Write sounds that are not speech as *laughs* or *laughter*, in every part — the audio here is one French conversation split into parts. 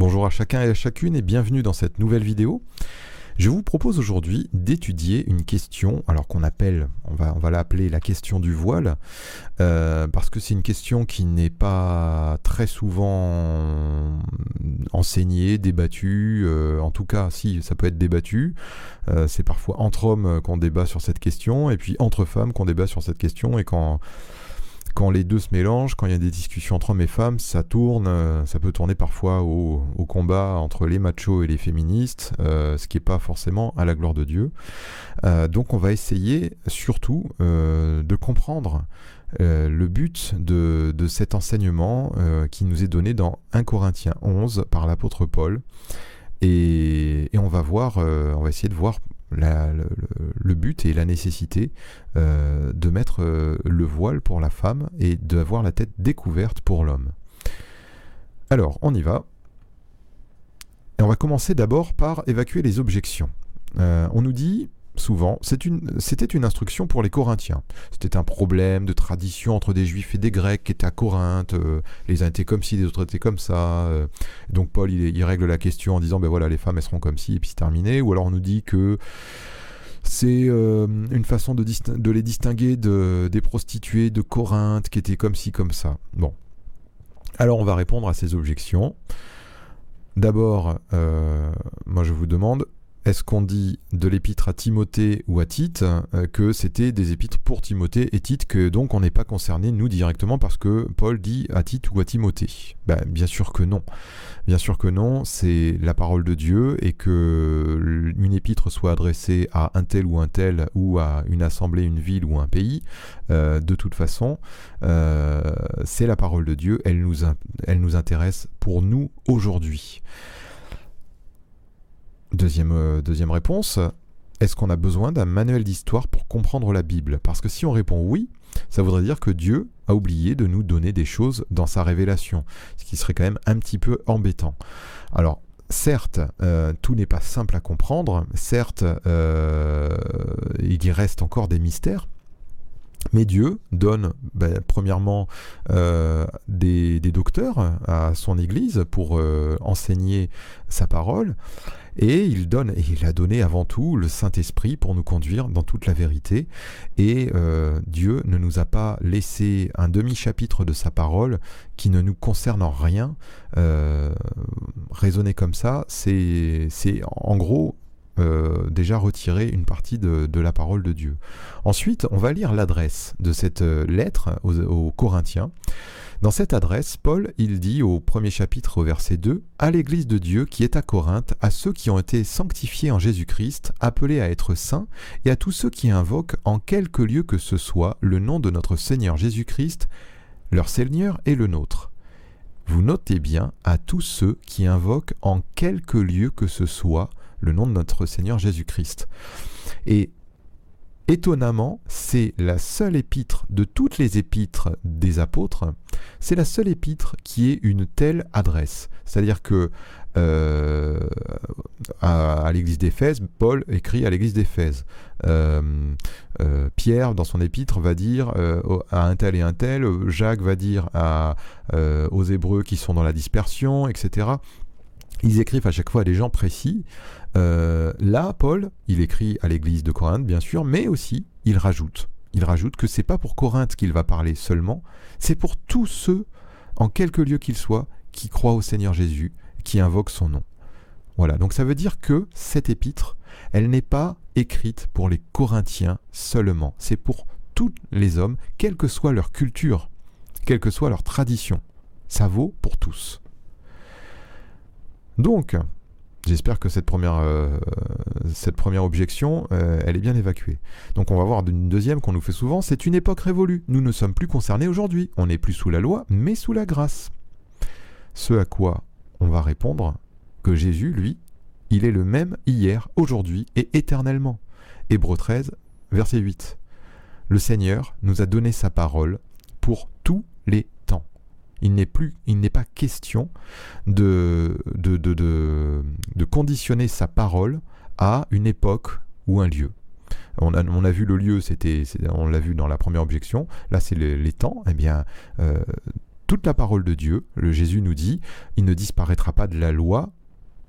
Bonjour à chacun et à chacune et bienvenue dans cette nouvelle vidéo. Je vous propose aujourd'hui d'étudier une question, alors qu'on appelle, on va, l'appeler la question du voile, euh, parce que c'est une question qui n'est pas très souvent enseignée, débattue, euh, en tout cas si ça peut être débattu, euh, c'est parfois entre hommes qu'on débat sur cette question, et puis entre femmes qu'on débat sur cette question, et quand quand les deux se mélangent, quand il y a des discussions entre hommes et femmes, ça tourne, euh, ça peut tourner parfois au, combat entre les machos et les féministes, euh, ce qui n'est pas forcément à la gloire de Dieu. Euh, donc on va essayer surtout de comprendre le but de, cet enseignement qui nous est donné dans 1 Corinthiens 11 par l'apôtre Paul. Et, et, on va voir, on va essayer de voir le, but et la nécessité euh, de mettre euh, le voile pour la femme et d'avoir la tête découverte pour l'homme. Alors, on y va. Et on va commencer d'abord par évacuer les objections. Euh, on nous dit, souvent, c'était une, instruction pour les Corinthiens. C'était un problème de tradition entre des Juifs et des Grecs qui étaient à Corinthe. Euh, les uns étaient comme ci, les autres étaient comme ça. Euh. donc Paul, il, règle la question en disant, ben voilà, les femmes, elles seront comme ci, et puis c'est terminé. Ou alors on nous dit que c'est euh, une façon de, les distinguer de, des prostituées de Corinthe qui étaient comme ci, comme ça. Bon. Alors on va répondre à ces objections. D'abord, moi je vous demande, est-ce qu'on dit de l'épître à Timothée ou à Tite euh, que c'était des épîtres pour Timothée et Tite, que donc on n'est pas concerné nous directement parce que Paul dit à Tite ou à Timothée? Ben, Bien sûr que non. Bien sûr que non, c'est la parole de Dieu et que une épître soit adressée à un tel ou un tel ou à une assemblée, une ville ou un pays, euh, de toute façon, euh, c'est la parole de Dieu, elle nous, elle nous intéresse pour nous aujourd'hui. Deuxième, euh, deuxième réponse, est-ce qu'on a besoin d'un manuel d'histoire pour comprendre la Bible? Parce que si on répond oui, ça voudrait dire que Dieu a oublié de nous donner des choses dans sa révélation, ce qui serait quand même un petit peu embêtant. Alors, certes, euh, tout n'est pas simple à comprendre, certes, euh, il y reste encore des mystères, mais Dieu donne, ben, premièrement, des, docteurs à son Église pour enseigner sa parole, et il donne, et il a donné avant tout le Saint-Esprit pour nous conduire dans toute la vérité. Et euh, Dieu ne nous a pas laissé un demi-chapitre de sa parole qui ne nous concerne en rien. Euh, raisonner comme ça, c'est en gros euh, déjà retirer une partie de, la parole de Dieu. Ensuite, on va lire l'adresse de cette lettre aux Corinthiens. Dans cette adresse, Paul, il dit au premier chapitre verset 2, à l'Église de Dieu qui est à Corinthe, à ceux qui ont été sanctifiés en Jésus-Christ, appelés à être saints, et à tous ceux qui invoquent en quelque lieu que ce soit le nom de notre Seigneur Jésus-Christ, leur Seigneur et le nôtre. Vous notez bien à tous ceux qui invoquent en quelque lieu que ce soit le nom de notre Seigneur Jésus-Christ. Et Étonnamment, c'est la seule épître de toutes les épîtres des apôtres, c'est la seule épître qui ait une telle adresse. C'est-à-dire que euh, à, l'église d'Éphèse, Paul écrit à l'église d'Éphèse. Euh, euh, Pierre, dans son épître, va dire à un tel et un tel, Jacques va dire aux Hébreux qui sont dans la dispersion, etc. Ils écrivent à chaque fois des gens précis. Euh, là, Paul, il écrit à l'église de Corinthe, bien sûr, mais aussi il rajoute. Il rajoute que c'est pas pour Corinthe qu'il va parler seulement, c'est pour tous ceux, en quelque lieu qu'ils soient, qui croient au Seigneur Jésus, qui invoquent son nom. Voilà, donc ça veut dire que cette épître, elle n'est pas écrite pour les Corinthiens seulement, c'est pour tous les hommes, quelle que soit leur culture, quelle que soit leur tradition. Ça vaut pour tous. Donc, j'espère que cette première, euh, objection, euh, elle est bien évacuée. Donc on va voir une deuxième qu'on nous fait souvent, c'est une époque révolue. Nous ne sommes plus concernés aujourd'hui. On n'est plus sous la loi, mais sous la grâce. Ce à quoi on va répondre que Jésus, lui, il est le même hier, aujourd'hui et éternellement. Hébreu 13, verset 8. Le Seigneur nous a donné sa parole pour les il n'est plus, il n'est pas question de de, conditionner sa parole à une époque ou un lieu. On a, on a vu le lieu, c'était, on l'a vu dans la première objection. Là, c'est les, temps. Eh bien, euh, toute la parole de Dieu. Le Jésus nous dit, il ne disparaîtra pas de la loi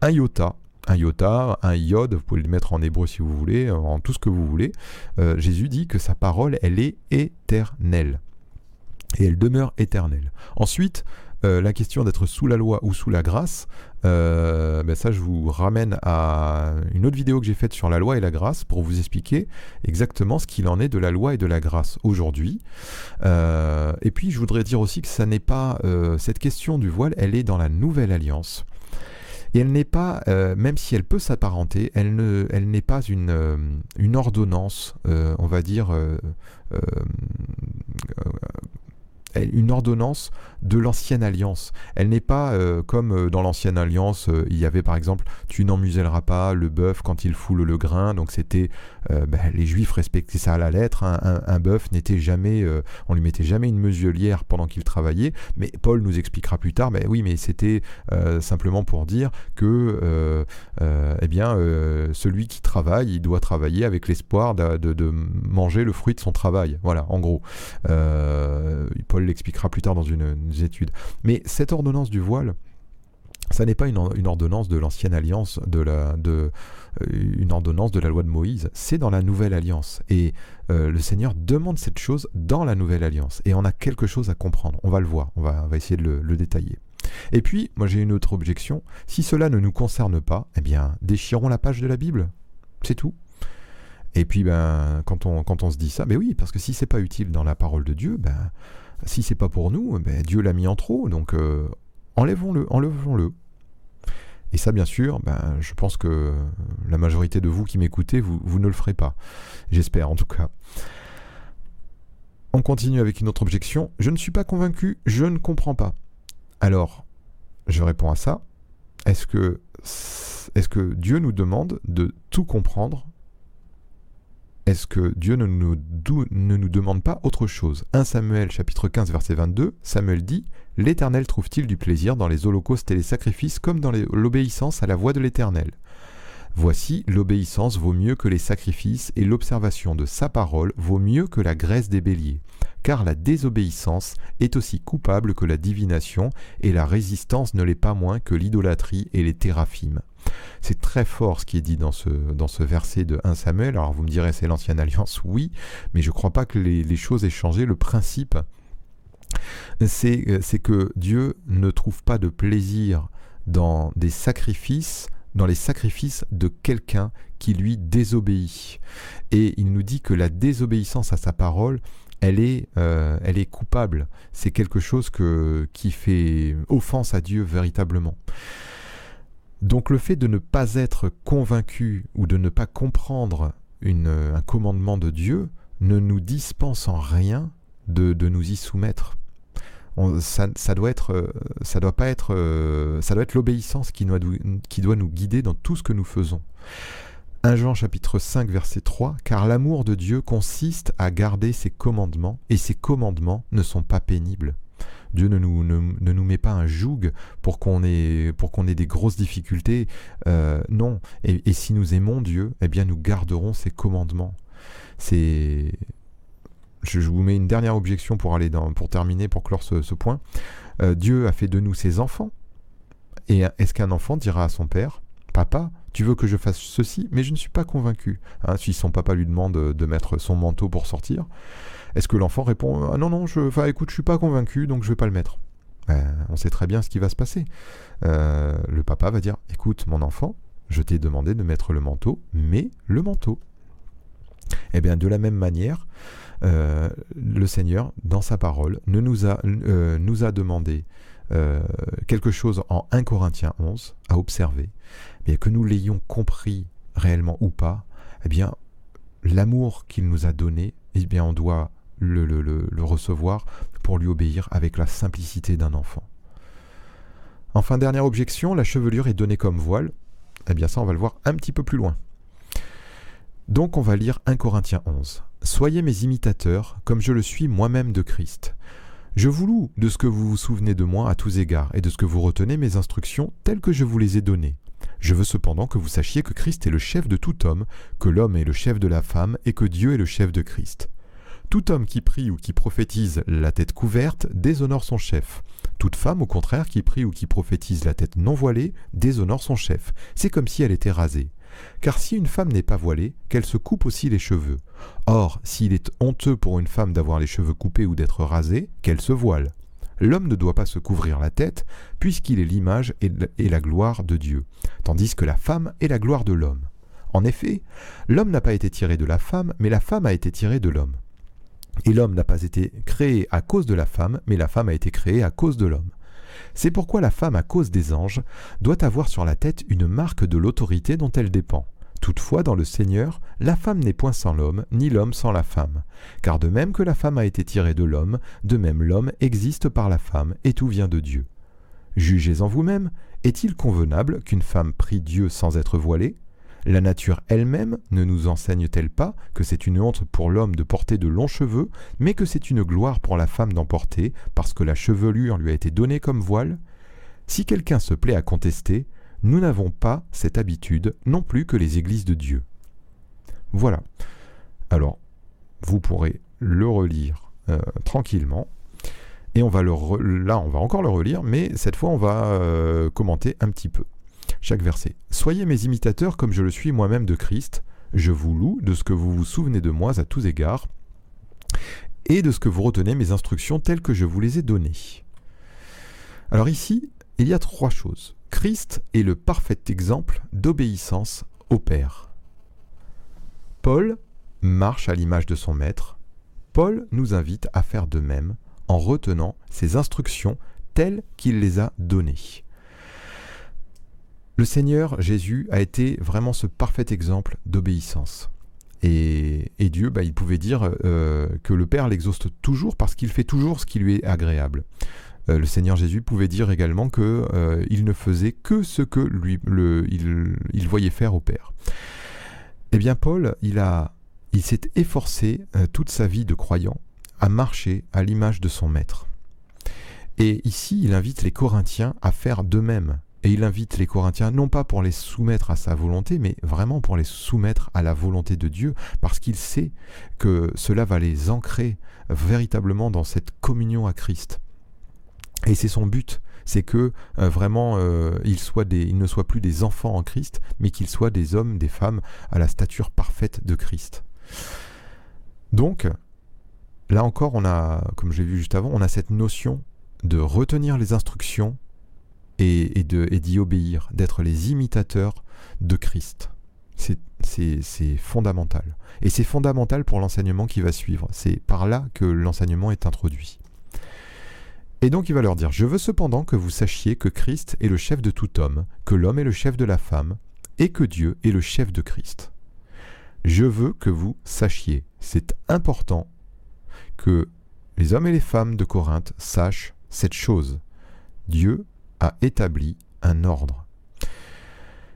un iota, un iota, un iode, vous pouvez le mettre en hébreu si vous voulez, en tout ce que vous voulez. Euh, Jésus dit que sa parole, elle est éternelle. Et elle demeure éternelle. Ensuite, euh, la question d'être sous la loi ou sous la grâce, euh, ben ça je vous ramène à une autre vidéo que j'ai faite sur la loi et la grâce pour vous expliquer exactement ce qu'il en est de la loi et de la grâce aujourd'hui. Euh, et puis je voudrais dire aussi que ça n'est pas cette question du voile, elle est dans la nouvelle alliance. Et elle n'est pas, même si elle peut s'apparenter, elle n'est elle pas une, une ordonnance, on va dire, une ordonnance de l'ancienne alliance. Elle n'est pas euh, comme euh, dans l'ancienne alliance, euh, il y avait par exemple tu n'en muselleras pas le bœuf quand il foule le grain, donc c'était ben, les juifs respectaient ça à la lettre, un, bœuf n'était jamais, on lui mettait jamais une muselière pendant qu'il travaillait, mais Paul nous expliquera plus tard, mais oui mais c'était simplement pour dire que eh bien celui qui travaille, il doit travailler avec l'espoir de, de, manger le fruit de son travail, voilà en gros. Paul l'expliquera plus tard dans une, étude. Mais cette ordonnance du voile, ça n'est pas une, ordonnance de l'ancienne alliance, de la, de, euh, une ordonnance de la loi de Moïse, c'est dans la nouvelle alliance. Et euh, le Seigneur demande cette chose dans la nouvelle alliance. Et on a quelque chose à comprendre, on va le voir, on va, va essayer de le, le détailler. Et puis, moi j'ai une autre objection, si cela ne nous concerne pas, eh bien, déchirons la page de la Bible, c'est tout. Et puis, ben, quand on, quand on se dit ça, ben oui, parce que si c'est pas utile dans la parole de Dieu, ben, si c'est pas pour nous, ben, Dieu l'a mis en trop, donc euh, enlevons-le, enlevons-le. Et ça, bien sûr, ben, je pense que la majorité de vous qui m'écoutez, vous, ne le ferez pas. J'espère en tout cas. On continue avec une autre objection. Je ne suis pas convaincu, je ne comprends pas. Alors, je réponds à ça. Que, est-ce que Dieu nous demande de tout comprendre est-ce que Dieu ne nous, demande pas autre chose? 1 Samuel chapitre 15 verset 22, Samuel dit L'Éternel trouve-t-il du plaisir dans les holocaustes et les sacrifices comme dans l'obéissance à la voix de l'Éternel? Voici, l'obéissance vaut mieux que les sacrifices et l'observation de sa parole vaut mieux que la graisse des béliers, car la désobéissance est aussi coupable que la divination et la résistance ne l'est pas moins que l'idolâtrie et les théraphimes. C'est très fort ce qui est dit dans ce, verset de 1 Samuel. Alors vous me direz c'est l'ancienne alliance, *laughs* oui, mais je ne crois pas que les, choses aient changé. Le principe, c'est que Dieu ne trouve pas de plaisir dans des sacrifices dans les sacrifices de quelqu'un qui lui désobéit. Et il nous dit que la désobéissance à sa parole, elle est, euh, elle est coupable. C'est quelque chose qui fait offense à Dieu véritablement. Donc le fait de ne pas être convaincu ou de ne pas comprendre une, un commandement de Dieu ne nous dispense en rien de, de nous y soumettre ça, doit être, euh, ça doit pas être, euh, ça doit être l'obéissance qui, qui doit nous guider dans tout ce que nous faisons. 1 Jean chapitre 5 verset 3 Car l'amour de Dieu consiste à garder ses commandements, et ses commandements ne sont pas pénibles. Dieu ne nous, met pas un joug pour qu'on ait, des grosses difficultés. Euh, non. Et, si nous aimons Dieu, eh bien nous garderons ses commandements. C'est je, vous mets une dernière objection pour, aller terminer, pour clore ce, point. Euh, Dieu a fait de nous ses enfants. Et est-ce qu'un enfant dira à son père, Papa, tu veux que je fasse ceci, mais je ne suis pas convaincu. Hein, si son papa lui demande de mettre son manteau pour sortir, est-ce que l'enfant répond Ah non, non, je, écoute, je suis pas convaincu, donc je vais pas le mettre ben, On sait très bien ce qui va se passer. Euh, le papa va dire Écoute, mon enfant, je t'ai demandé de mettre le manteau, mais le manteau. Eh bien, de la même manière, euh, le Seigneur, dans sa parole, ne nous, a, euh, demandé euh, quelque chose en 1 Corinthiens 11 à observer, bien que nous l'ayons compris réellement ou pas, eh bien, l'amour qu'il nous a donné, eh bien, on doit le, recevoir pour lui obéir avec la simplicité d'un enfant. Enfin, dernière objection, la chevelure est donnée comme voile. Eh bien, ça, on va le voir un petit peu plus loin. Donc, on va lire 1 Corinthiens 11. Soyez mes imitateurs, comme je le suis moi-même de Christ. Je vous loue de ce que vous vous souvenez de moi à tous égards, et de ce que vous retenez mes instructions telles que je vous les ai données. Je veux cependant que vous sachiez que Christ est le chef de tout homme, que l'homme est le chef de la femme, et que Dieu est le chef de Christ. Tout homme qui prie ou qui prophétise la tête couverte déshonore son chef. Toute femme, au contraire, qui prie ou qui prophétise la tête non voilée déshonore son chef. C'est comme si elle était rasée. Car si une femme n'est pas voilée, qu'elle se coupe aussi les cheveux. Or, s'il est honteux pour une femme d'avoir les cheveux coupés ou d'être rasée, qu'elle se voile. L'homme ne doit pas se couvrir la tête, puisqu'il est l'image et la gloire de Dieu, tandis que la femme est la gloire de l'homme. En effet, l'homme n'a pas été tiré de la femme, mais la femme a été tirée de l'homme. Et l'homme n'a pas été créé à cause de la femme, mais la femme a été créée à cause de l'homme. C'est pourquoi la femme, à cause des anges, doit avoir sur la tête une marque de l'autorité dont elle dépend. Toutefois, dans le Seigneur, la femme n'est point sans l'homme, ni l'homme sans la femme. Car de même que la femme a été tirée de l'homme, de même l'homme existe par la femme, et tout vient de Dieu. Jugez en vous-même, est-il convenable qu'une femme prie Dieu sans être voilée? La nature elle-même ne nous enseigne-t-elle pas que c'est une honte pour l'homme de porter de longs cheveux, mais que c'est une gloire pour la femme d'en porter, parce que la chevelure lui a été donnée comme voile? Si quelqu'un se plaît à contester, nous n'avons pas cette habitude non plus que les églises de Dieu. Voilà. Alors, vous pourrez le relire euh, tranquillement. Et on va le là, on va encore le relire, mais cette fois, on va euh, commenter un petit peu chaque verset. Soyez mes imitateurs comme je le suis moi-même de Christ. Je vous loue de ce que vous vous souvenez de moi à tous égards et de ce que vous retenez mes instructions telles que je vous les ai données. Alors ici, il y a trois choses. Christ est le parfait exemple d'obéissance au Père. Paul marche à l'image de son Maître. Paul nous invite à faire de même en retenant ses instructions telles qu'il les a données. Le Seigneur Jésus a été vraiment ce parfait exemple d'obéissance. Et, Dieu, bah, il pouvait dire euh, que le Père l'exauce toujours parce qu'il fait toujours ce qui lui est agréable. Euh, le Seigneur Jésus pouvait dire également qu'il euh, ne faisait que ce que lui, il, voyait faire au Père. Eh bien, Paul, il, a, il s'est efforcé euh, toute sa vie de croyant à marcher à l'image de son Maître. Et ici, il invite les Corinthiens à faire de même. Et il invite les Corinthiens non pas pour les soumettre à sa volonté, mais vraiment pour les soumettre à la volonté de Dieu, parce qu'il sait que cela va les ancrer véritablement dans cette communion à Christ. Et c'est son but, c'est que euh, vraiment euh, ils, ne soient plus des enfants en Christ, mais qu'ils soient des hommes, des femmes à la stature parfaite de Christ. Donc, là encore, on a, comme j'ai vu juste avant, on a cette notion de retenir les instructions et, d'y obéir, d'être les imitateurs de Christ. C'est fondamental. Et c'est fondamental pour l'enseignement qui va suivre. C'est par là que l'enseignement est introduit. Et donc il va leur dire, Je veux cependant que vous sachiez que Christ est le chef de tout homme, que l'homme est le chef de la femme, et que Dieu est le chef de Christ. Je veux que vous sachiez, c'est important que les hommes et les femmes de Corinthe sachent cette chose. Dieu a établi un ordre.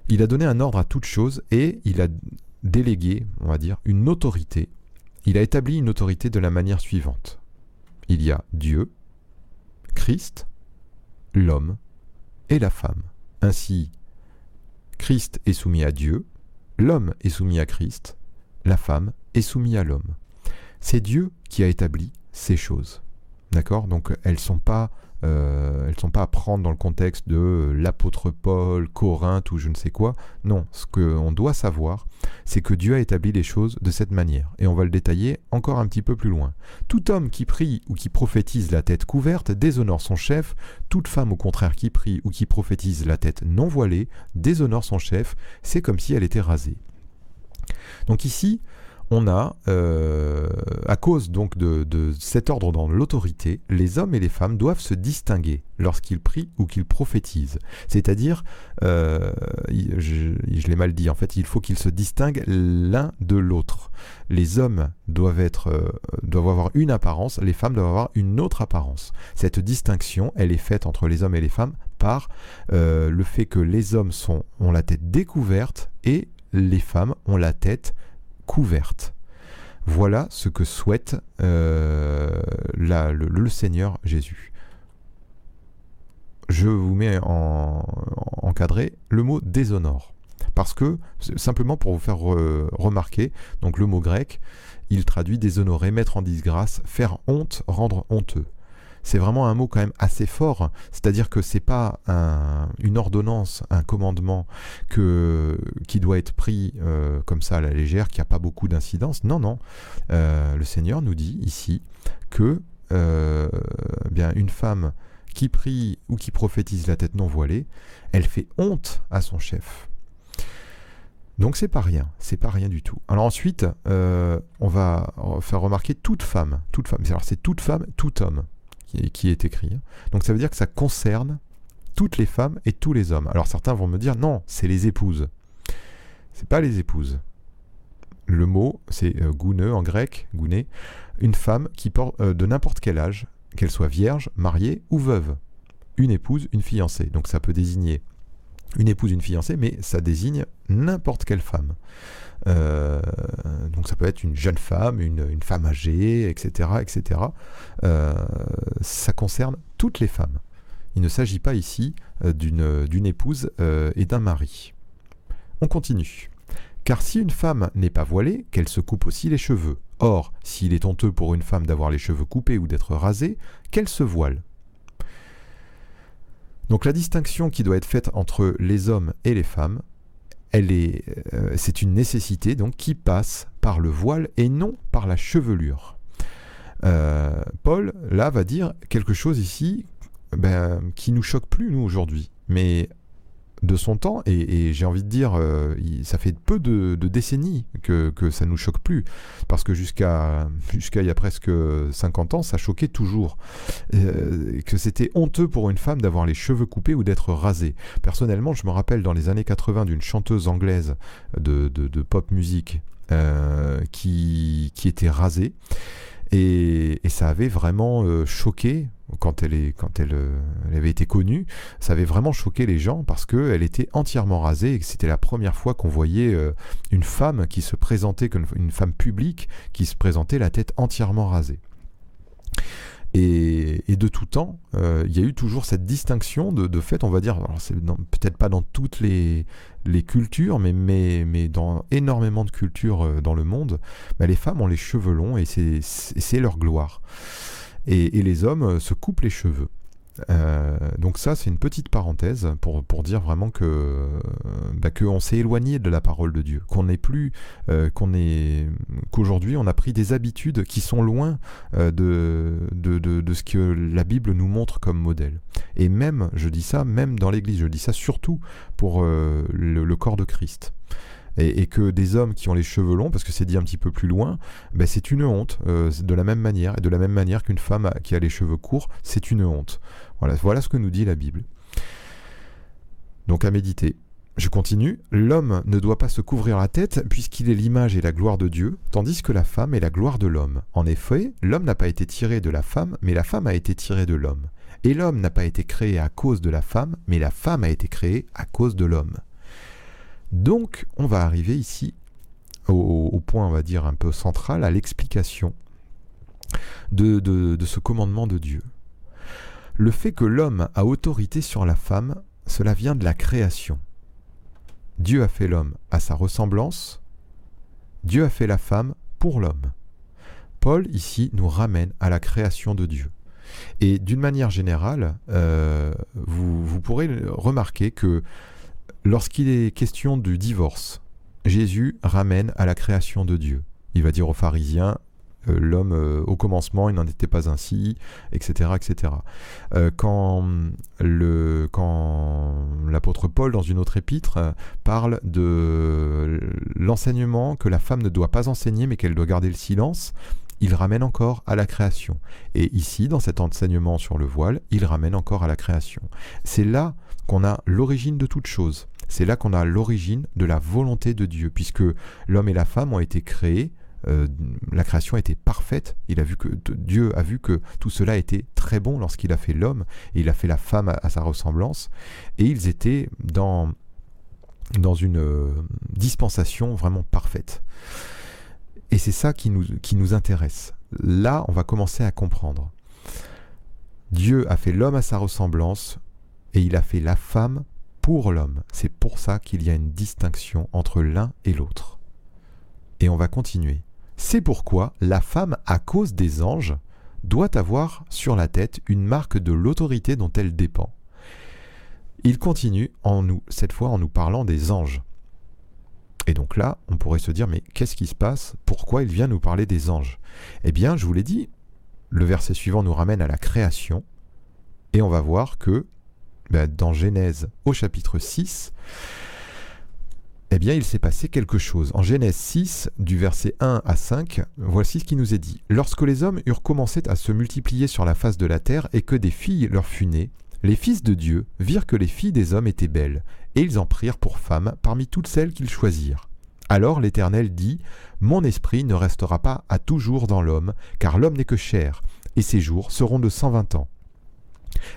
Il a donné un ordre à toute chose et il a délégué, on va dire, une autorité. Il a établi une autorité de la manière suivante. Il y a Dieu, Christ, l'homme et la femme. Ainsi, Christ est soumis à Dieu, l'homme est soumis à Christ, la femme est soumise à l'homme. C'est Dieu qui a établi ces choses. D'accord? Donc elles ne sont pas euh, elles ne sont pas à prendre dans le contexte de l'apôtre Paul, Corinthe ou je ne sais quoi. Non, ce qu'on doit savoir, c'est que Dieu a établi les choses de cette manière. Et on va le détailler encore un petit peu plus loin. Tout homme qui prie ou qui prophétise la tête couverte déshonore son chef. Toute femme au contraire qui prie ou qui prophétise la tête non voilée déshonore son chef. C'est comme si elle était rasée. Donc ici, on a, euh, à cause donc de, cet ordre dans l'autorité, les hommes et les femmes doivent se distinguer lorsqu'ils prient ou qu'ils prophétisent. C'est-à-dire, euh, je, l'ai mal dit, en fait, il faut qu'ils se distinguent l'un de l'autre. Les hommes euh, doivent avoir une apparence, les femmes doivent avoir une autre apparence. Cette distinction, elle est faite entre les hommes et les femmes par le fait que les hommes ont la tête découverte et les femmes ont la tête couverte. Voilà ce que souhaite euh, le, Seigneur Jésus. Je vous mets en encadré le mot déshonore. Parce que, simplement pour vous faire remarquer, donc le mot grec, il traduit déshonorer, mettre en disgrâce, faire honte, rendre honteux c'est vraiment un mot quand même assez fort. C'est-à-dire que c'est pas une ordonnance, un commandement qui doit être pris euh, comme ça à la légère, qui a pas beaucoup d'incidence. Non, non. Euh, le Seigneur nous dit ici que euh, bien une femme qui prie ou qui prophétise la tête non voilée, elle fait honte à son chef. Donc c'est pas rien, c'est pas rien du tout. Alors ensuite, on va faire remarquer toute femme, toute femme. Alors c'est toute femme, tout homme qui, est écrit. Hein. Donc ça veut dire que ça concerne toutes les femmes et tous les hommes. Alors certains vont me dire non, c'est les épouses. C'est pas les épouses. Le mot, c'est euh, en grec, gouné, une femme qui porte euh, de n'importe quel âge, qu'elle soit vierge, mariée ou veuve. Une épouse, une fiancée. Donc ça peut désigner une épouse, une fiancée, mais ça désigne n'importe quelle femme. Euh, donc ça peut être une jeune femme, une, femme âgée, etc. etc. Euh, ça concerne toutes les femmes. Il ne s'agit pas ici euh, d'une épouse et d'un mari. On continue. Car si une femme n'est pas voilée, qu'elle se coupe aussi les cheveux. Or, s'il est honteux pour une femme d'avoir les cheveux coupés ou d'être rasée, qu'elle se voile. Donc la distinction qui doit être faite entre les hommes et les femmes, est, euh, c'est une nécessité donc qui passe par le voile et non par la chevelure. Euh, Paul là va dire quelque chose ici ben, qui nous choque plus nous aujourd'hui, mais de son temps, et, j'ai envie de dire, euh, ça fait peu de, décennies que, que, ça nous choque plus, parce que jusqu'à il y a presque 50 ans, ça choquait toujours, euh, que c'était honteux pour une femme d'avoir les cheveux coupés ou d'être rasée. Personnellement, je me rappelle dans les années 80 d'une chanteuse anglaise de, de, pop musique euh, qui, qui était rasée. Et, ça avait vraiment choqué, quand, euh, elle, avait été connue, ça avait vraiment choqué les gens parce qu'elle était entièrement rasée et que c'était la première fois qu'on voyait euh, une femme qui se présentait, une femme publique, qui se présentait la tête entièrement rasée. Et, de tout temps, euh, il y a eu toujours cette distinction de, fait, on va dire, peut-être pas dans toutes les, cultures, mais, dans énormément de cultures dans le monde, bah, les femmes ont les cheveux longs et c'est leur gloire. Et, les hommes euh, se coupent les cheveux. Euh, donc ça, c'est une petite parenthèse pour, pour dire vraiment que bah, qu'on s'est éloigné de la parole de Dieu, qu'on n'est plus, euh, qu'on est, qu'aujourd'hui on a pris des habitudes qui sont loin euh, de, de, de, ce que la Bible nous montre comme modèle. Et même, je dis ça, même dans l'Église, je dis ça surtout pour le corps de Christ et, que des hommes qui ont les cheveux longs, parce que c'est dit un petit peu plus loin, ben c'est une honte, euh, de la même manière, et de la même manière qu'une femme qui a les cheveux courts, c'est une honte. Voilà, voilà ce que nous dit la Bible. Donc à méditer. Je continue. L'homme ne doit pas se couvrir la tête puisqu'il est l'image et la gloire de Dieu, tandis que la femme est la gloire de l'homme. En effet, l'homme n'a pas été tiré de la femme, mais la femme a été tirée de l'homme. Et l'homme n'a pas été créé à cause de la femme, mais la femme a été créée à cause de l'homme. Donc, on va arriver ici au, point, on va dire, un peu central, à l'explication de, ce commandement de Dieu. Le fait que l'homme a autorité sur la femme, cela vient de la création. Dieu a fait l'homme à sa ressemblance, Dieu a fait la femme pour l'homme. Paul ici nous ramène à la création de Dieu. Et d'une manière générale, euh, vous, pourrez remarquer que Lorsqu'il est question du divorce, Jésus ramène à la création de Dieu. Il va dire aux pharisiens, euh, l'homme euh, au commencement, il n'en était pas ainsi, etc. etc. Euh, quand, l'apôtre Paul, dans une autre épître, parle de l'enseignement que la femme ne doit pas enseigner mais qu'elle doit garder le silence, il ramène encore à la création. Et ici, dans cet enseignement sur le voile, il ramène encore à la création. C'est là qu'on a l'origine de toute chose. C'est là qu'on a l'origine de la volonté de Dieu, puisque l'homme et la femme ont été créés, euh, la création était parfaite. Il a vu que Dieu a vu que tout cela était très bon lorsqu'il a fait l'homme et il a fait la femme à, sa ressemblance, et ils étaient dans une euh, dispensation vraiment parfaite. Et c'est ça qui nous, qui nous intéresse. Là, on va commencer à comprendre. Dieu a fait l'homme à sa ressemblance et il a fait la femme pour l'homme. C'est pour ça qu'il y a une distinction entre l'un et l'autre. Et on va continuer. C'est pourquoi la femme, à cause des anges, doit avoir sur la tête une marque de l'autorité dont elle dépend. Il continue en nous, cette fois en nous parlant des anges. Et donc là, on pourrait se dire, mais qu'est-ce qui se passe? Pourquoi il vient nous parler des anges? Eh bien, je vous l'ai dit, le verset suivant nous ramène à la création, et on va voir que ben, dans Genèse au chapitre 6, eh bien, il s'est passé quelque chose. En Genèse 6, du verset 1 à 5, voici ce qui nous est dit. Lorsque les hommes eurent commencé à se multiplier sur la face de la terre et que des filles leur furent nées, les fils de Dieu virent que les filles des hommes étaient belles, et ils en prirent pour femmes parmi toutes celles qu'ils choisirent. Alors l'Éternel dit, Mon esprit ne restera pas à toujours dans l'homme, car l'homme n'est que chair, et ses jours seront de cent vingt ans.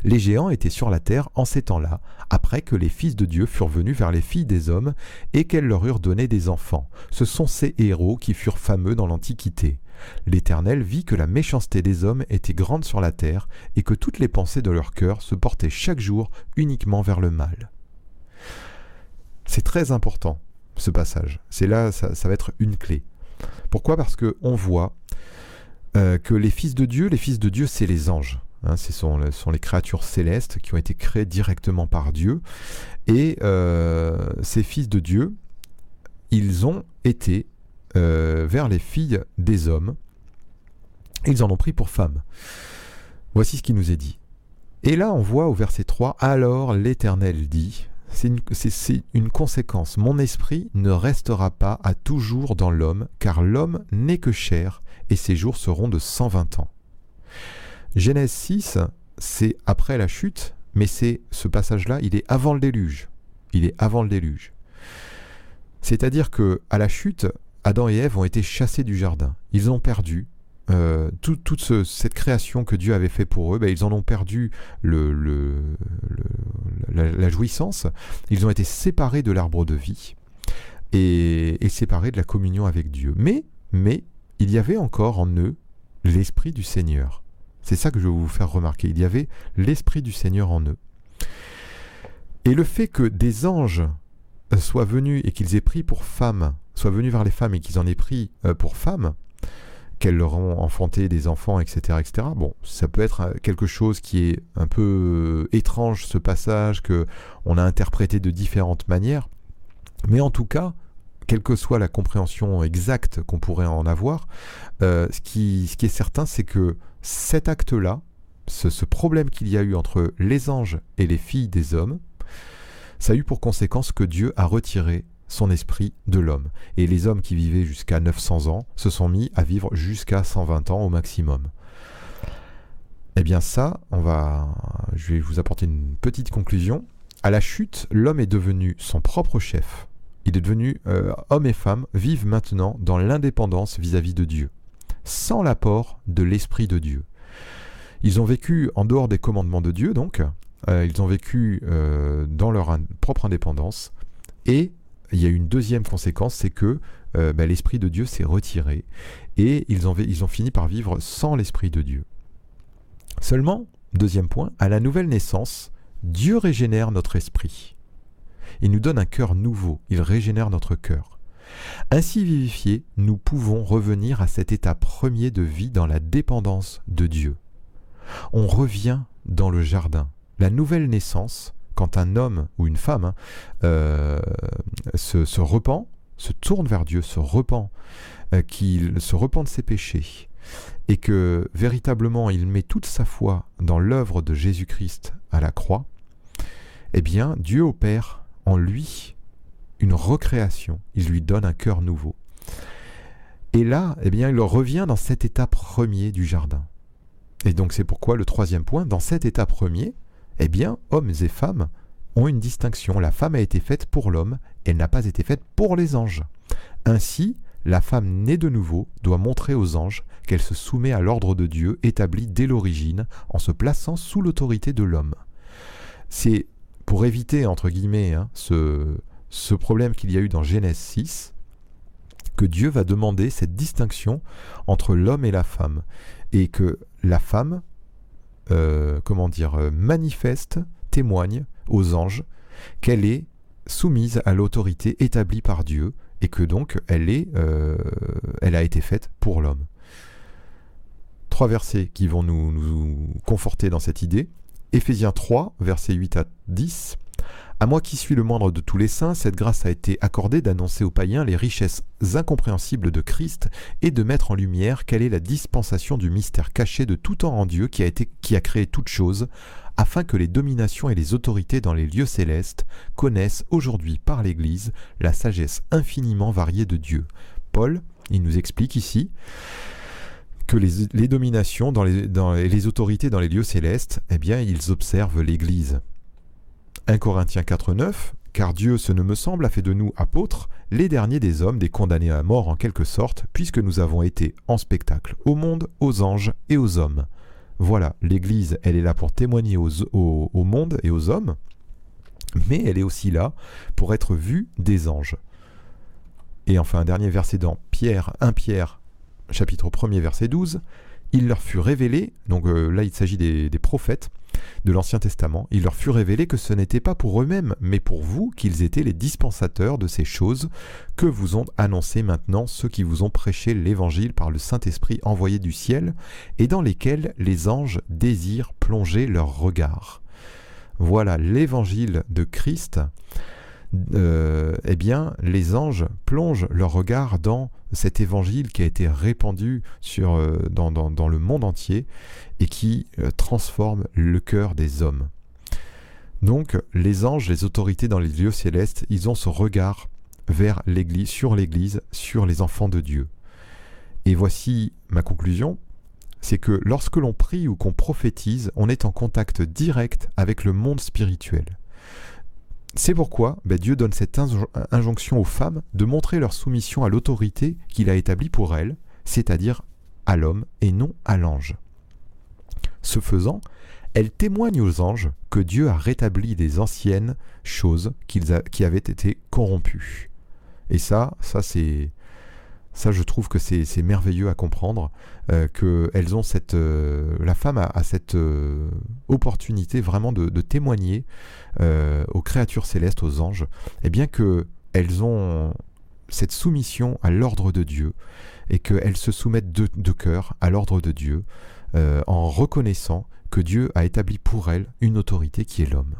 Les géants étaient sur la terre en ces temps-là, après que les fils de Dieu furent venus vers les filles des hommes, et qu'elles leur eurent donné des enfants. Ce sont ces héros qui furent fameux dans l'Antiquité. L'Éternel vit que la méchanceté des hommes était grande sur la terre, et que toutes les pensées de leur cœur se portaient chaque jour uniquement vers le mal. C'est très important, ce passage. C'est là, ça, va être une clé. Pourquoi? Parce que on voit euh, que les fils de Dieu, les fils de Dieu, c'est les anges. Hein, ce sont, les créatures célestes qui ont été créées directement par Dieu. Et euh, ces fils de Dieu, ils ont été euh, vers les filles des hommes. Ils en ont pris pour femmes. Voici ce qui nous est dit. Et là, on voit au verset 3, Alors l'Éternel dit, c'est une, une, conséquence, mon esprit ne restera pas à toujours dans l'homme, car l'homme n'est que chair, et ses jours seront de 120 ans. Genèse 6, c'est après la chute, mais c'est ce passage-là, il est avant le déluge. Il est avant le déluge. C'est-à-dire que à la chute, Adam et Ève ont été chassés du jardin. Ils ont perdu euh, toute cette création que Dieu avait fait pour eux, ben, ils en ont perdu la, jouissance. Ils ont été séparés de l'arbre de vie et, et, séparés de la communion avec Dieu. Mais, mais il y avait encore en eux l'esprit du Seigneur. C'est ça que je veux vous faire remarquer. Il y avait l'esprit du Seigneur en eux. Et le fait que des anges soient venus et qu'ils aient pris pour femmes soient venus vers les femmes et qu'ils en aient pris euh, pour femmes, qu'elles leur ont enfanté des enfants, etc., etc. Bon, ça peut être euh, quelque chose qui est un peu euh, étrange, ce passage, que on a interprété de différentes manières. Mais en tout cas, quelle que soit la compréhension exacte qu'on pourrait en avoir, ce qui est certain, c'est que cet acte-là, ce, ce problème qu'il y a eu entre les anges et les filles des hommes, ça a eu pour conséquence que Dieu a retiré son esprit de l'homme. Et les hommes qui vivaient jusqu'à 900 ans se sont mis à vivre jusqu'à 120 ans au maximum. Eh bien ça, on va, je vais vous apporter une petite conclusion. À la chute, l'homme est devenu son propre chef. Il est devenu euh, homme et femme vivent maintenant dans l'indépendance vis-à-vis de Dieu, sans l'apport de l'esprit de Dieu. Ils ont vécu en dehors des commandements de Dieu, donc euh, ils ont vécu euh, dans leur propre indépendance et il y a une deuxième conséquence, c'est que euh, bah, l'Esprit de Dieu s'est retiré et ils ont, ils ont fini par vivre sans l'Esprit de Dieu. Seulement, deuxième point, à la nouvelle naissance, Dieu régénère notre esprit. Il nous donne un cœur nouveau, il régénère notre cœur. Ainsi vivifiés, nous pouvons revenir à cet état premier de vie dans la dépendance de Dieu. On revient dans le jardin. La nouvelle naissance quand un homme ou une femme hein, euh, se, repent, se tourne vers Dieu, se repent, euh, qu'il se repent de ses péchés, et que véritablement il met toute sa foi dans l'œuvre de Jésus-Christ à la croix, eh bien Dieu opère en lui une recréation, il lui donne un cœur nouveau. Et là, eh bien, il revient dans cet état premier du jardin. Et donc c'est pourquoi le troisième point, dans cet état premier, eh bien, hommes et femmes ont une distinction. La femme a été faite pour l'homme, elle n'a pas été faite pour les anges. Ainsi, la femme née de nouveau doit montrer aux anges qu'elle se soumet à l'ordre de Dieu établi dès l'origine en se plaçant sous l'autorité de l'homme. C'est pour éviter, entre guillemets, hein, ce, ce problème qu'il y a eu dans Genèse 6, que Dieu va demander cette distinction entre l'homme et la femme, et que la femme euh, comment dire, euh, manifeste, témoigne aux anges qu'elle est soumise à l'autorité établie par Dieu et que donc elle, est, euh, elle a été faite pour l'homme. Trois versets qui vont nous, nous conforter dans cette idée. Éphésiens 3, versets 8 à 10. À moi qui suis le moindre de tous les saints, cette grâce a été accordée d'annoncer aux païens les richesses incompréhensibles de Christ et de mettre en lumière quelle est la dispensation du mystère caché de tout temps en Dieu qui a, été, qui a créé toutes choses, afin que les dominations et les autorités dans les lieux célestes connaissent aujourd'hui par l'Église la sagesse infiniment variée de Dieu. Paul, il nous explique ici que les, dominations dans les autorités dans les lieux célestes, eh bien, ils observent l'Église. 1 Corinthiens 4, 9 Car Dieu, ce ne me semble, a fait de nous apôtres, les derniers des hommes, des condamnés à mort en quelque sorte, puisque nous avons été en spectacle au monde, aux anges et aux hommes. Voilà, l'Église, elle est là pour témoigner au, monde et aux hommes, mais elle est aussi là pour être vue des anges. Et enfin, un dernier verset dans Pierre, 1 Pierre, chapitre 1er, verset 12 il leur fut révélé, donc euh, là il s'agit des, prophètes de l'Ancien Testament, il leur fut révélé que ce n'était pas pour eux-mêmes, mais pour vous qu'ils étaient les dispensateurs de ces choses que vous ont annoncées maintenant ceux qui vous ont prêché l'Évangile par le Saint-Esprit envoyé du ciel, et dans lesquels les anges désirent plonger leur regard. Voilà l'Évangile de Christ euh, eh bien, les anges plongent leur regard dans cet évangile qui a été répandu euh, dans, dans, le monde entier et qui euh, transforme le cœur des hommes. Donc, les anges, les autorités dans les lieux célestes, ils ont ce regard vers l'Église, sur l'Église, sur les enfants de Dieu. Et voici ma conclusion, c'est que lorsque l'on prie ou qu'on prophétise, on est en contact direct avec le monde spirituel. C'est pourquoi ben, Dieu donne cette injonction aux femmes de montrer leur soumission à l'autorité qu'il a établie pour elles, c'est-à-dire à l'homme et non à l'ange. Ce faisant, elles témoignent aux anges que Dieu a rétabli des anciennes choses qui avaient été corrompues. Et ça, ça c'est ça, je trouve que c'est merveilleux à comprendre, euh, que elles ont cette, euh, la femme a, cette euh, opportunité vraiment de, témoigner aux créatures célestes, aux anges, et bien que elles ont cette soumission à l'ordre de Dieu et qu'elles se soumettent de, de cœur à l'ordre de Dieu en reconnaissant que Dieu a établi pour elles une autorité qui est l'homme.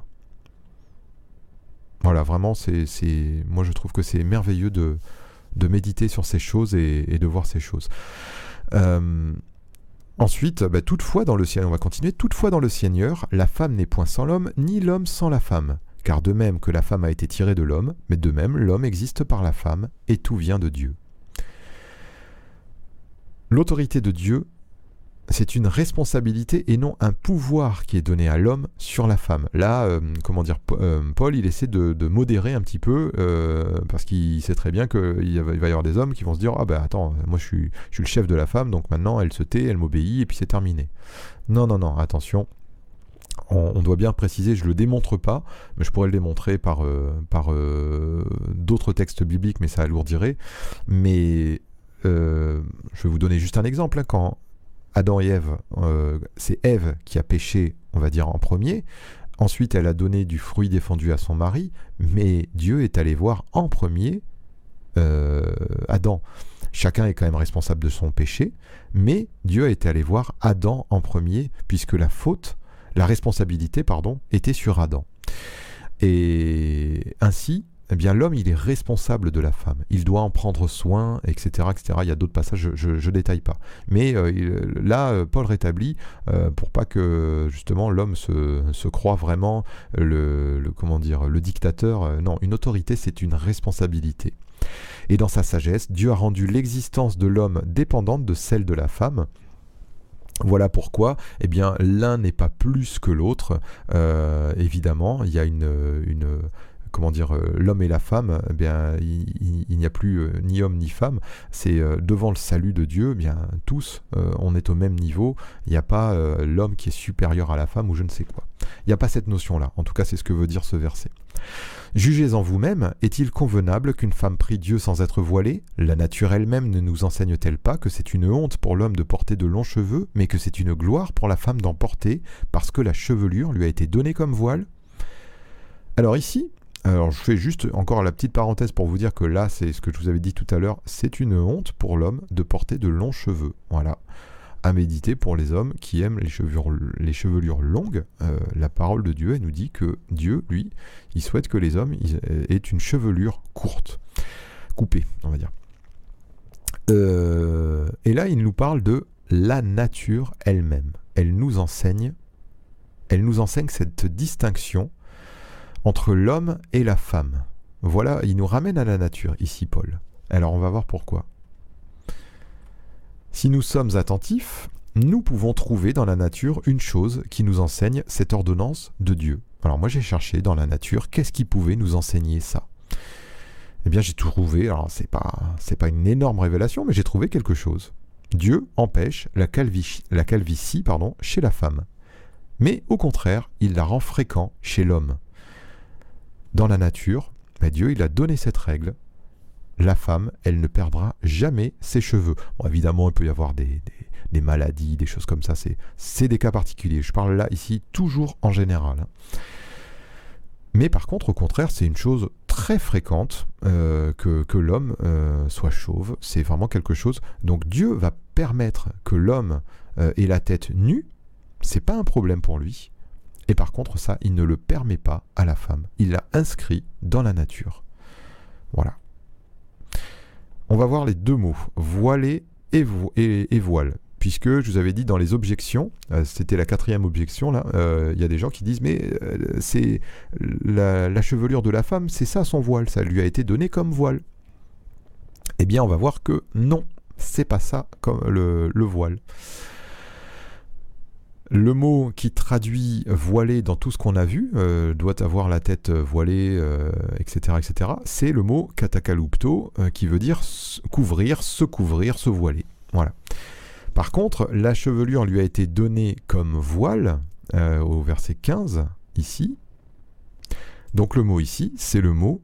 Voilà, vraiment, c'est, moi je trouve que c'est merveilleux de, de méditer sur ces choses et, de voir ces choses. Euh, ensuite, bah, toutefois dans le Seigneur, on va continuer, toutefois dans le Seigneur, la femme n'est point sans l'homme, ni l'homme sans la femme. Car de même que la femme a été tirée de l'homme, mais de même l'homme existe par la femme, et tout vient de Dieu. L'autorité de Dieu c'est une responsabilité et non un pouvoir qui est donné à l'homme sur la femme. Là, euh, comment dire, euh, Paul, il essaie de, modérer un petit peu euh, parce qu'il sait très bien qu'il va, y avoir des hommes qui vont se dire ah ben attends, moi je suis, le chef de la femme, donc maintenant elle se tait, elle m'obéit et puis c'est terminé. Non, non, non, attention. On, doit bien préciser, je ne le démontre pas, mais je pourrais le démontrer par, par d'autres textes bibliques, mais ça alourdirait. Mais je vais vous donner juste un exemple. Hein. quand Adam et Ève, euh, c'est Ève qui a péché, on va dire, en premier. Ensuite, elle a donné du fruit défendu à son mari, mais Dieu est allé voir en premier euh, Adam. Chacun est quand même responsable de son péché, mais Dieu est allé voir Adam en premier, puisque la faute, la responsabilité, pardon, était sur Adam. Et ainsi, eh bien l'homme il est responsable de la femme. Il doit en prendre soin, etc. etc. Il y a d'autres passages, je ne détaille pas. Mais euh, là, euh, Paul rétablit, euh, pour pas que justement l'homme se, se, croit vraiment le, comment dire, le dictateur. non, une autorité c'est une responsabilité. Et dans sa sagesse, Dieu a rendu l'existence de l'homme dépendante de celle de la femme. Voilà pourquoi, eh bien, l'un n'est pas plus que l'autre. évidemment, il y a une, une, comment dire, euh, l'homme et la femme, eh bien, il, n'y a plus euh, ni homme ni femme. C'est euh, devant le salut de Dieu, eh bien, tous, on est au même niveau. Il n'y a pas l'homme qui est supérieur à la femme ou je ne sais quoi. Il n'y a pas cette notion-là. En tout cas, c'est ce que veut dire ce verset. Jugez en vous-même, est-il convenable qu'une femme prie Dieu sans être voilée? La nature elle-même ne nous enseigne-t-elle pas que c'est une honte pour l'homme de porter de longs cheveux, mais que c'est une gloire pour la femme d'en porter, parce que la chevelure lui a été donnée comme voile? Alors ici, alors je fais juste encore la petite parenthèse pour vous dire que là, c'est ce que je vous avais dit tout à l'heure, c'est une honte pour l'homme de porter de longs cheveux. Voilà. À méditer pour les hommes qui aiment les chevelures, les longues. Euh, la parole de Dieu, nous dit que Dieu, lui, il souhaite que les hommes aient une chevelure courte, coupée, on va dire. Euh, et là, il nous parle de la nature elle-même. Elle nous enseigne, elle nous enseigne cette distinction entre l'homme et la femme. Voilà, il nous ramène à la nature ici, Paul. Alors on va voir pourquoi. Si nous sommes attentifs, nous pouvons trouver dans la nature une chose qui nous enseigne cette ordonnance de Dieu. Alors moi j'ai cherché dans la nature qu'est-ce qui pouvait nous enseigner ça? Eh bien j'ai trouvé, alors c'est pas pas une énorme révélation, mais j'ai trouvé quelque chose. Dieu empêche la calvitie, chez la femme. Mais au contraire, il la rend fréquent chez l'homme dans la nature, bah, Dieu il a donné cette règle. La femme, elle ne perdra jamais ses cheveux. Bon, évidemment, il peut y avoir des, maladies, des choses comme ça. C'est des cas particuliers. Je parle là ici toujours en général. Hein. Mais par contre, au contraire, c'est une chose très fréquente euh, que, l'homme euh, soit chauve. C'est vraiment quelque chose. Donc Dieu va permettre que l'homme euh, ait la tête nue. C'est pas un problème pour lui. Et par contre, ça, il ne le permet pas à la femme. Il l'a inscrit dans la nature. Voilà. On va voir les deux mots, voilé et, voile. Puisque je vous avais dit dans les objections, euh, c'était la quatrième objection là, euh, il y a des gens qui disent mais euh, c'est la, chevelure de la femme, c'est ça son voile, ça lui a été donné comme voile. Eh bien, on va voir que non, c'est pas ça comme le voile. Le mot qui traduit voilé dans tout ce qu'on a vu, euh, doit avoir la tête voilée, etc., euh, etc., c'est le mot katakalupto, euh, qui veut dire couvrir, se couvrir, se voiler. Voilà. Par contre, la chevelure lui a été donnée comme voile au verset 15, ici. Donc le mot ici, c'est le mot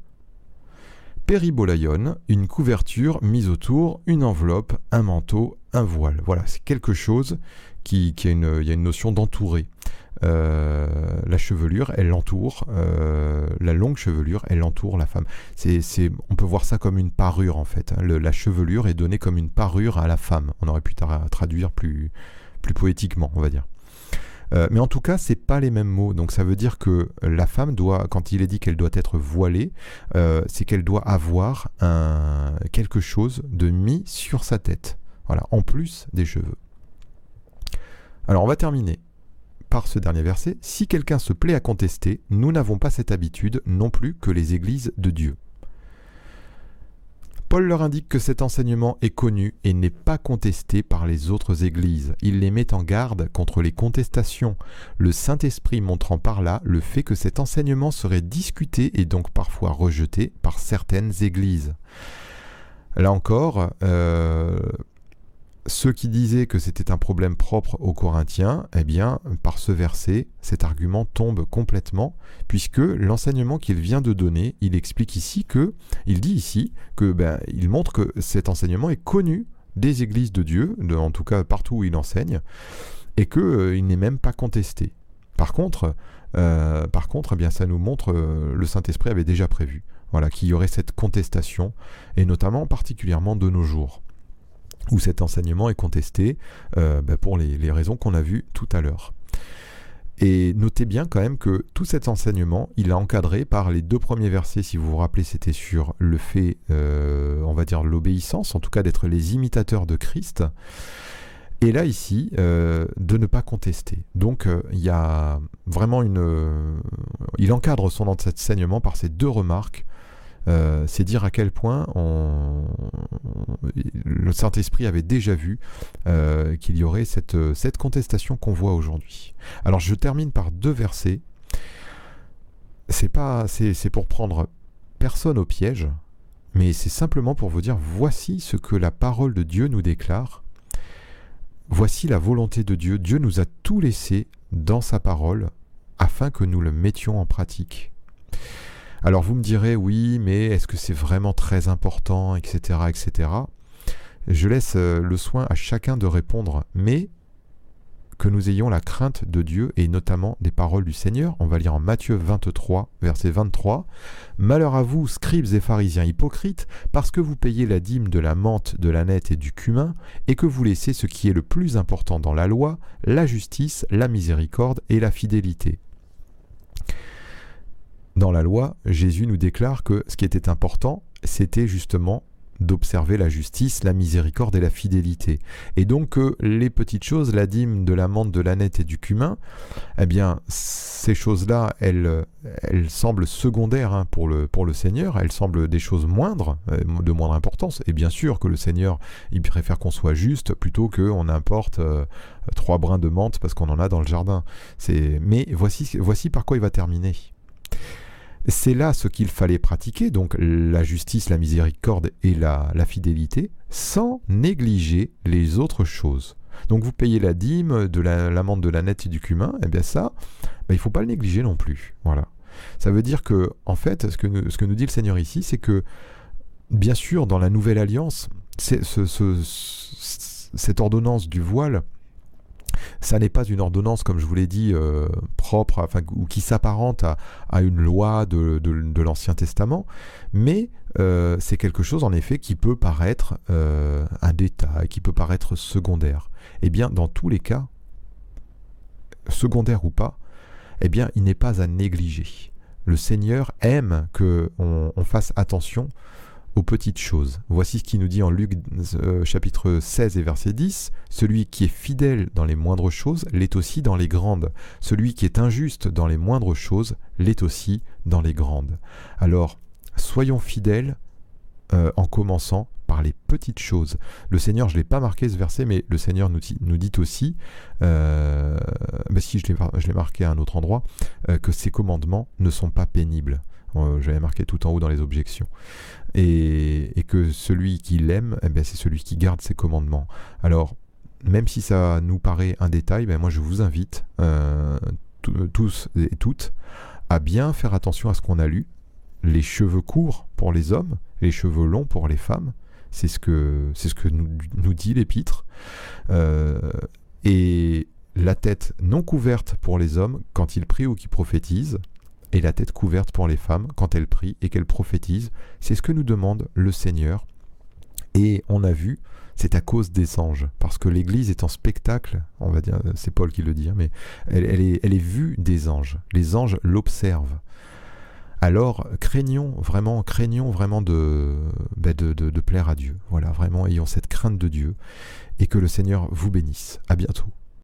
péribolaion, une couverture mise autour, une enveloppe, un manteau, un voile. Voilà, c'est quelque chose qui, il y a une notion d'entourer. Euh, la chevelure, elle l'entoure, euh, la longue chevelure, elle entoure la femme. On peut voir ça comme une parure en fait. Hein. la chevelure est donnée comme une parure à la femme. On aurait pu traduire plus, poétiquement, on va dire. Euh, mais en tout cas, c'est pas les mêmes mots. Donc ça veut dire que la femme doit, quand il est dit qu'elle doit être voilée, c'est qu'elle doit avoir quelque chose de mis sur sa tête. Voilà, en plus des cheveux. Alors on va terminer par ce dernier verset. Si quelqu'un se plaît à contester, nous n'avons pas cette habitude non plus que les églises de Dieu. Paul leur indique que cet enseignement est connu et n'est pas contesté par les autres églises. Il les met en garde contre les contestations, le Saint-Esprit montrant par là le fait que cet enseignement serait discuté et donc parfois rejeté par certaines églises. Là encore, euh, ceux qui disaient que c'était un problème propre aux Corinthiens, eh bien, par ce verset, cet argument tombe complètement, puisque l'enseignement qu'il vient de donner, il explique ici que, il dit ici que, ben, il montre que cet enseignement est connu des églises de Dieu, en tout cas partout où il enseigne, et qu'il euh, n'est même pas contesté. Par contre, euh, par contre, eh bien, ça nous montre, euh, le Saint-Esprit avait déjà prévu, voilà, qu'il y aurait cette contestation, et notamment particulièrement de nos jours où cet enseignement est contesté euh, bah, pour les, raisons qu'on a vues tout à l'heure. Et notez bien quand même que tout cet enseignement, il est encadré par les deux premiers versets, si vous vous rappelez, c'était sur le fait, euh, on va dire, l'obéissance, en tout cas d'être les imitateurs de Christ. Et là, ici, euh, de ne pas contester. Donc, il y a vraiment une... il encadre son enseignement par ces deux remarques euh, c'est dire à quel point le Saint-Esprit avait déjà vu euh, qu'il y aurait cette, cette contestation qu'on voit aujourd'hui. Alors je termine par deux versets. C'est pas, c'est pour prendre personne au piège, mais c'est simplement pour vous dire voici ce que la parole de Dieu nous déclare. Voici la volonté de Dieu. Dieu nous a tout laissé dans sa parole afin que nous le mettions en pratique. Alors vous me direz oui, mais est-ce que c'est vraiment très important, etc., etc. Je laisse euh, le soin à chacun de répondre, mais que nous ayons la crainte de Dieu et notamment des paroles du Seigneur. On va lire en Matthieu 23, verset 23. Malheur à vous, scribes et pharisiens hypocrites, parce que vous payez la dîme de la menthe, de la nette et du cumin, et que vous laissez ce qui est le plus important dans la loi, la justice, la miséricorde et la fidélité. Dans la loi, Jésus nous déclare que ce qui était important, c'était justement d'observer la justice, la miséricorde et la fidélité. Et donc que les petites choses, la dîme, de la menthe, de la nette et du cumin, eh bien, ces choses-là, elles, semblent secondaires hein, pour, le, Seigneur, elles semblent des choses moindres, euh, de moindre importance. Et bien sûr que le Seigneur, il préfère qu'on soit juste plutôt qu'on importe euh, trois brins de menthe parce qu'on en a dans le jardin. Mais voici par quoi il va terminer. C'est là ce qu'il fallait pratiquer, donc la justice, la miséricorde et la, fidélité, sans négliger les autres choses. Donc vous payez la dîme, de l'amende de la nette et du cumin, et eh bien ça, ben, il ne faut pas le négliger non plus. Voilà. Ça veut dire que, en fait, ce que nous, ce que nous dit le Seigneur ici, c'est que, bien sûr, dans la nouvelle alliance, ce, cette ordonnance du voile, ça n'est pas une ordonnance, comme je vous l'ai dit, euh, propre, ou qui s'apparente à, une loi de, l'Ancien Testament, mais euh, c'est quelque chose en effet qui peut paraître euh, un détail, qui peut paraître secondaire. Eh bien, dans tous les cas, secondaire ou pas, eh bien, il n'est pas à négliger. Le Seigneur aime que on fasse attention aux petites choses. Voici ce qu'il nous dit en Luc euh, chapitre 16 et verset 10. Celui qui est fidèle dans les moindres choses l'est aussi dans les grandes. Celui qui est injuste dans les moindres choses l'est aussi dans les grandes. Alors, soyons fidèles euh, en commençant par les petites choses. Le Seigneur, je ne l'ai pas marqué ce verset, mais le Seigneur nous, nous dit aussi, euh, si je l'ai marqué à un autre endroit, que ses commandements ne sont pas pénibles. J'avais marqué tout en haut dans les objections et, que celui qui l'aime, eh ben, c'est celui qui garde ses commandements. Alors, même si ça nous paraît un détail, ben moi je vous invite euh, tous et toutes à bien faire attention à ce qu'on a lu. Les cheveux courts pour les hommes, les cheveux longs pour les femmes, c'est ce que, nous dit l'épître. Euh, et la tête non couverte pour les hommes quand ils prient ou qu'ils prophétisent, et la tête couverte pour les femmes quand elles prient et qu'elles prophétisent. C'est ce que nous demande le Seigneur. Et on a vu, c'est à cause des anges, parce que l'Église est en spectacle, on va dire, c'est Paul qui le dit, hein, mais elle, est, vue des anges. Les anges l'observent. Alors craignons vraiment, craignons vraiment de, ben de plaire à Dieu. Voilà, vraiment ayons cette crainte de Dieu et que le Seigneur vous bénisse. À bientôt.